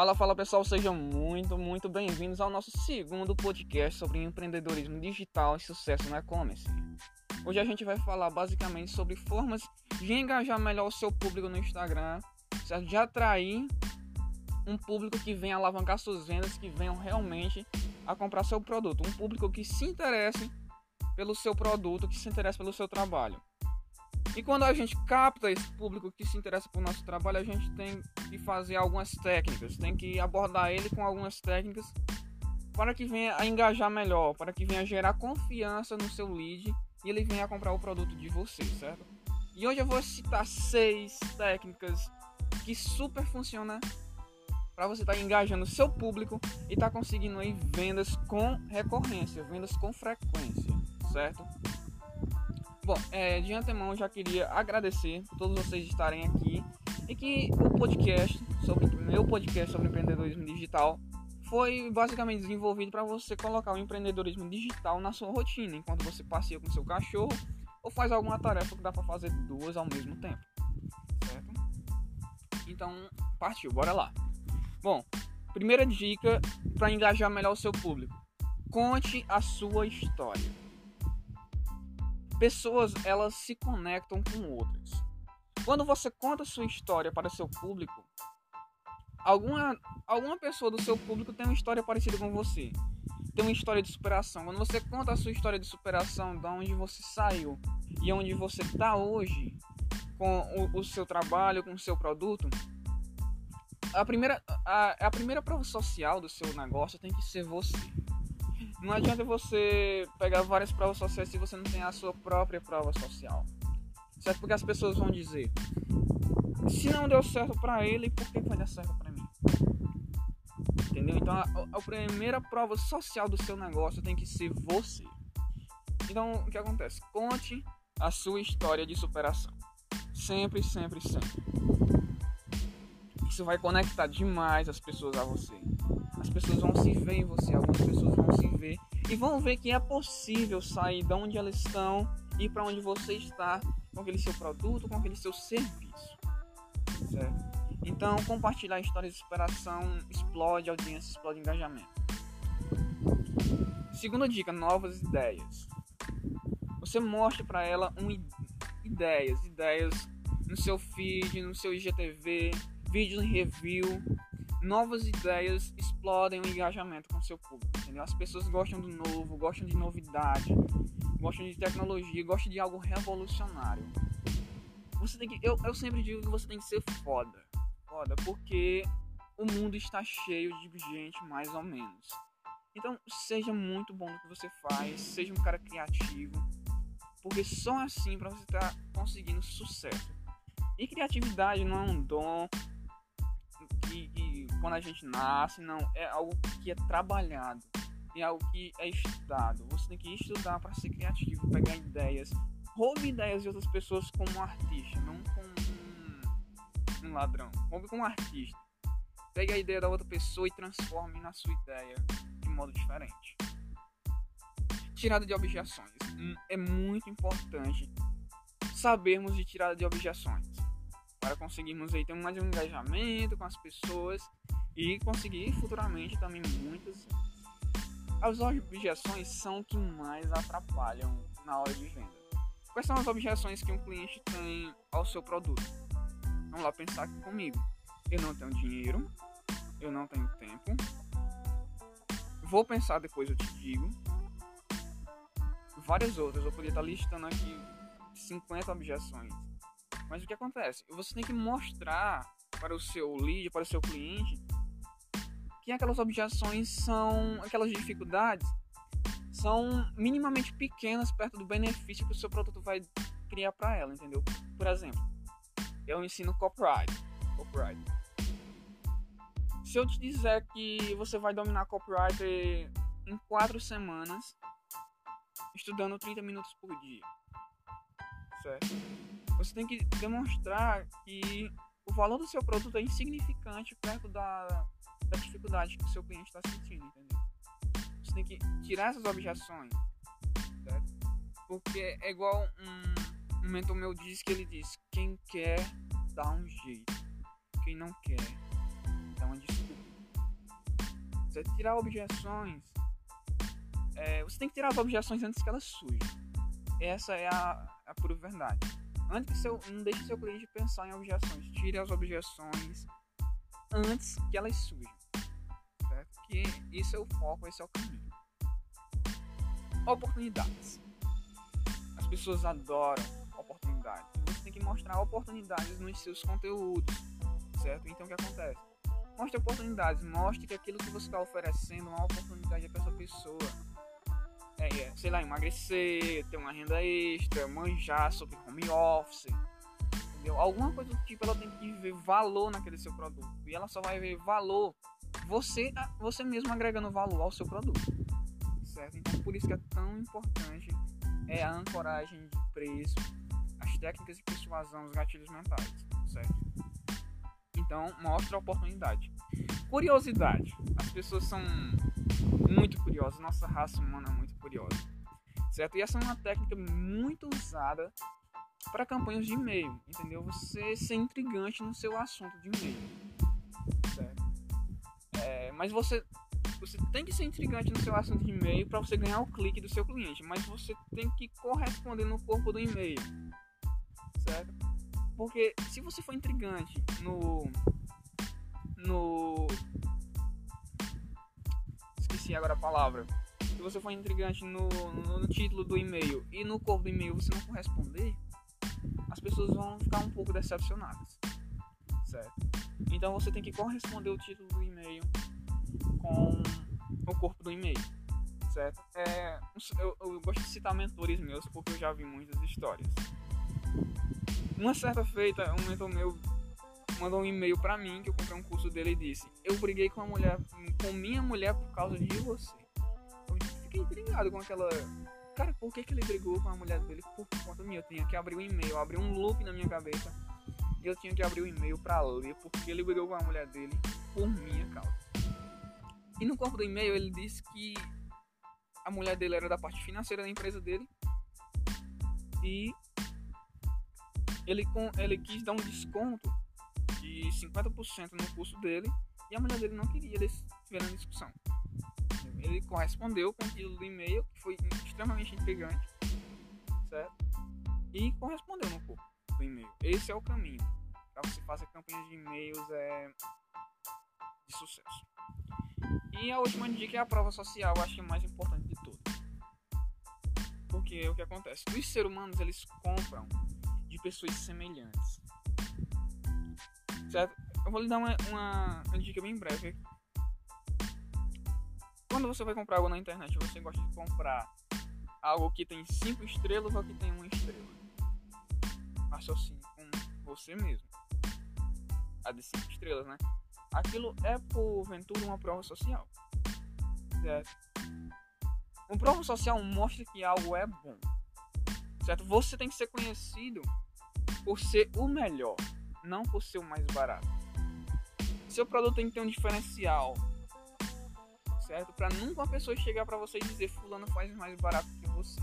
Fala, fala pessoal, sejam muito, muito bem-vindos ao nosso segundo podcast sobre empreendedorismo digital e sucesso no e-commerce. Hoje a gente vai falar basicamente sobre formas de engajar melhor o seu público no Instagram, certo? de atrair um público que venha alavancar suas vendas, que venham realmente a comprar seu produto, um público que se interesse pelo seu produto, que se interesse pelo seu trabalho. E quando a gente capta esse público que se interessa por nosso trabalho, a gente tem que fazer algumas técnicas, tem que abordar ele com algumas técnicas para que venha a engajar melhor, para que venha a gerar confiança no seu lead e ele venha a comprar o produto de você, certo? E hoje eu vou citar seis técnicas que super funcionam para você estar tá engajando seu público e estar tá conseguindo aí vendas com recorrência, vendas com frequência, certo? Bom, é, de antemão já queria agradecer todos vocês estarem aqui e que o podcast, sobre meu podcast sobre empreendedorismo digital, foi basicamente desenvolvido para você colocar o empreendedorismo digital na sua rotina, enquanto você passeia com seu cachorro ou faz alguma tarefa que dá para fazer duas ao mesmo tempo, certo? Então, partiu, bora lá. Bom, primeira dica para engajar melhor o seu público: conte a sua história pessoas elas se conectam com outras. Quando você conta sua história para seu público, alguma, alguma pessoa do seu público tem uma história parecida com você. Tem uma história de superação. Quando você conta a sua história de superação, de onde você saiu e onde você está hoje, com o, o, seu trabalho, com o seu produto, a primeira, a, a primeira prova social do seu negócio tem que ser você. Não adianta você pegar várias provas sociais se você não tem a sua própria prova social. Certo? Porque as pessoas vão dizer: se não deu certo para ele, por que vai dar certo para mim? Entendeu? Então a, a primeira prova social do seu negócio tem que ser você. Então o que acontece? Conte a sua história de superação. Sempre, sempre, sempre. Isso vai conectar demais as pessoas a você. As pessoas vão se ver em você, algumas pessoas vão se ver e vão ver que é possível sair de onde elas estão e para onde você está com aquele seu produto, com aquele seu serviço. Certo? Então, compartilhar histórias de superação explode audiência, explode engajamento. Segunda dica: novas ideias. Você mostra para ela um, ideias, ideias no seu feed, no seu IGTV, vídeos em review, novas ideias explodem o engajamento com seu público, entendeu? As pessoas gostam do novo, gostam de novidade, gostam de tecnologia, gostam de algo revolucionário. Você tem que, eu, eu sempre digo que você tem que ser foda, foda, porque o mundo está cheio de gente mais ou menos. Então, seja muito bom no que você faz, seja um cara criativo, porque só assim para você estar tá conseguindo sucesso. E criatividade não é um dom, que, que, quando a gente nasce, não, é algo que é trabalhado, é algo que é estudado. Você tem que estudar para ser criativo, pegar ideias, roube ideias de outras pessoas como um artista, não como um, um ladrão. Roube como um artista. Pegue a ideia da outra pessoa e transforme na sua ideia de modo diferente. Tirada de objeções. Hum, é muito importante sabermos de tirada de objeções para conseguirmos aí ter mais um engajamento com as pessoas e conseguir futuramente também muitas as objeções são que mais atrapalham na hora de venda. Quais são as objeções que um cliente tem ao seu produto? Vamos lá pensar aqui comigo. Eu não tenho dinheiro, eu não tenho tempo. Vou pensar depois eu te digo. Várias outras, eu poderia estar listando aqui 50 objeções mas o que acontece? Você tem que mostrar para o seu lead, para o seu cliente, que aquelas objeções são, aquelas dificuldades são minimamente pequenas perto do benefício que o seu produto vai criar para ela, entendeu? Por exemplo, eu ensino copyright. copyright. Se eu te disser que você vai dominar copyright em 4 semanas, estudando 30 minutos por dia, certo? Você tem que demonstrar que o valor do seu produto é insignificante perto da, da dificuldade que o seu cliente está sentindo, entendeu? Você tem que tirar essas objeções, certo? Porque é igual um, um mentor meu diz que ele diz: quem quer dá um jeito, quem não quer dá uma desculpa. Certo? Tirar objeções. É, você tem que tirar as objeções antes que elas surjam. Essa é a, a pura verdade. Antes que seu, não deixe seu cliente pensar em objeções. Tire as objeções antes que elas surjam. Certo? Que isso é o foco, esse é o caminho. Oportunidades. As pessoas adoram oportunidades. Você tem que mostrar oportunidades nos seus conteúdos. Certo? Então o que acontece? Mostre oportunidades. Mostre que aquilo que você está oferecendo é uma oportunidade para essa pessoa é, sei lá, emagrecer, ter uma renda extra, manjar sobre home office, entendeu? Alguma coisa do tipo, ela tem que ver valor naquele seu produto. E ela só vai ver valor você, você mesmo agregando valor ao seu produto, certo? Então, por isso que é tão importante é a ancoragem de preço, as técnicas de persuasão, os gatilhos mentais, certo? Então, mostra a oportunidade. Curiosidade. As pessoas são muito curiosas. Nossa raça humana é muito curiosa. Certo? E essa é uma técnica muito usada para campanhas de e-mail. Entendeu? Você ser intrigante no seu assunto de e-mail. Certo? É, mas você você tem que ser intrigante no seu assunto de e-mail para você ganhar o clique do seu cliente, mas você tem que corresponder no corpo do e-mail, certo? Porque se você for intrigante no no esqueci agora a palavra. Se você for intrigante no, no, no título do e-mail e no corpo do e-mail você não corresponder, as pessoas vão ficar um pouco decepcionadas, certo? Então você tem que corresponder o título do e-mail com o corpo do e-mail, certo? É, eu, eu gosto de citar mentores meus porque eu já vi muitas histórias. Uma certa feita, um mentor meu mandou um e-mail para mim que eu comprei um curso dele e disse: "Eu briguei com a mulher, com minha mulher por causa de você". Eu fiquei intrigado com aquela Cara, por que, que ele brigou com a mulher dele por conta minha? Eu tinha que abrir o um e-mail, abrir um loop na minha cabeça. E eu tinha que abrir o um e-mail para ler porque ele brigou com a mulher dele por minha causa. E no corpo do e-mail ele disse que a mulher dele era da parte financeira da empresa dele e ele, ele quis dar um desconto de 50% no curso dele e a mulher dele não queria, eles tiveram discussão. Ele correspondeu com aquilo do e-mail, que foi extremamente intrigante, certo? E correspondeu no corpo do e-mail. Esse é o caminho para você fazer campanhas de e-mails é, de sucesso. E a última dica é a prova social, eu acho que é mais importante de tudo. Porque o que acontece? Os seres humanos eles compram de pessoas semelhantes. Certo? Eu vou lhe dar uma, uma, uma dica bem breve. Quando você vai comprar algo na internet, você gosta de comprar algo que tem 5 estrelas ou que tem 1 estrela? Raciocínio com você mesmo. A de 5 estrelas, né? Aquilo é porventura uma prova social. Certo? Uma prova social mostra que algo é bom. Certo? Você tem que ser conhecido por ser o melhor, não por ser o mais barato. Seu produto tem que ter um diferencial, certo? Para nunca uma pessoa chegar para você e dizer fulano faz mais barato que você.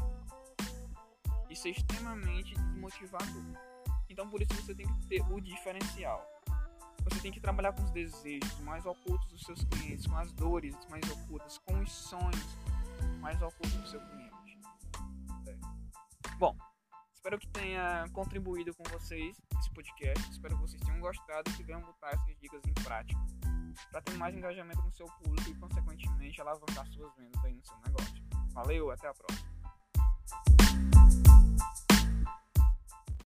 Isso é extremamente desmotivador. Então por isso você tem que ter o diferencial. Você tem que trabalhar com os desejos mais ocultos dos seus clientes, com as dores mais ocultas, com os sonhos mais ocultos do seu cliente. Bom, Espero que tenha contribuído com vocês esse podcast. Espero que vocês tenham gostado e que venham botar essas dicas em prática para ter mais engajamento no seu público e, consequentemente, alavancar suas vendas aí no seu negócio. Valeu, até a próxima.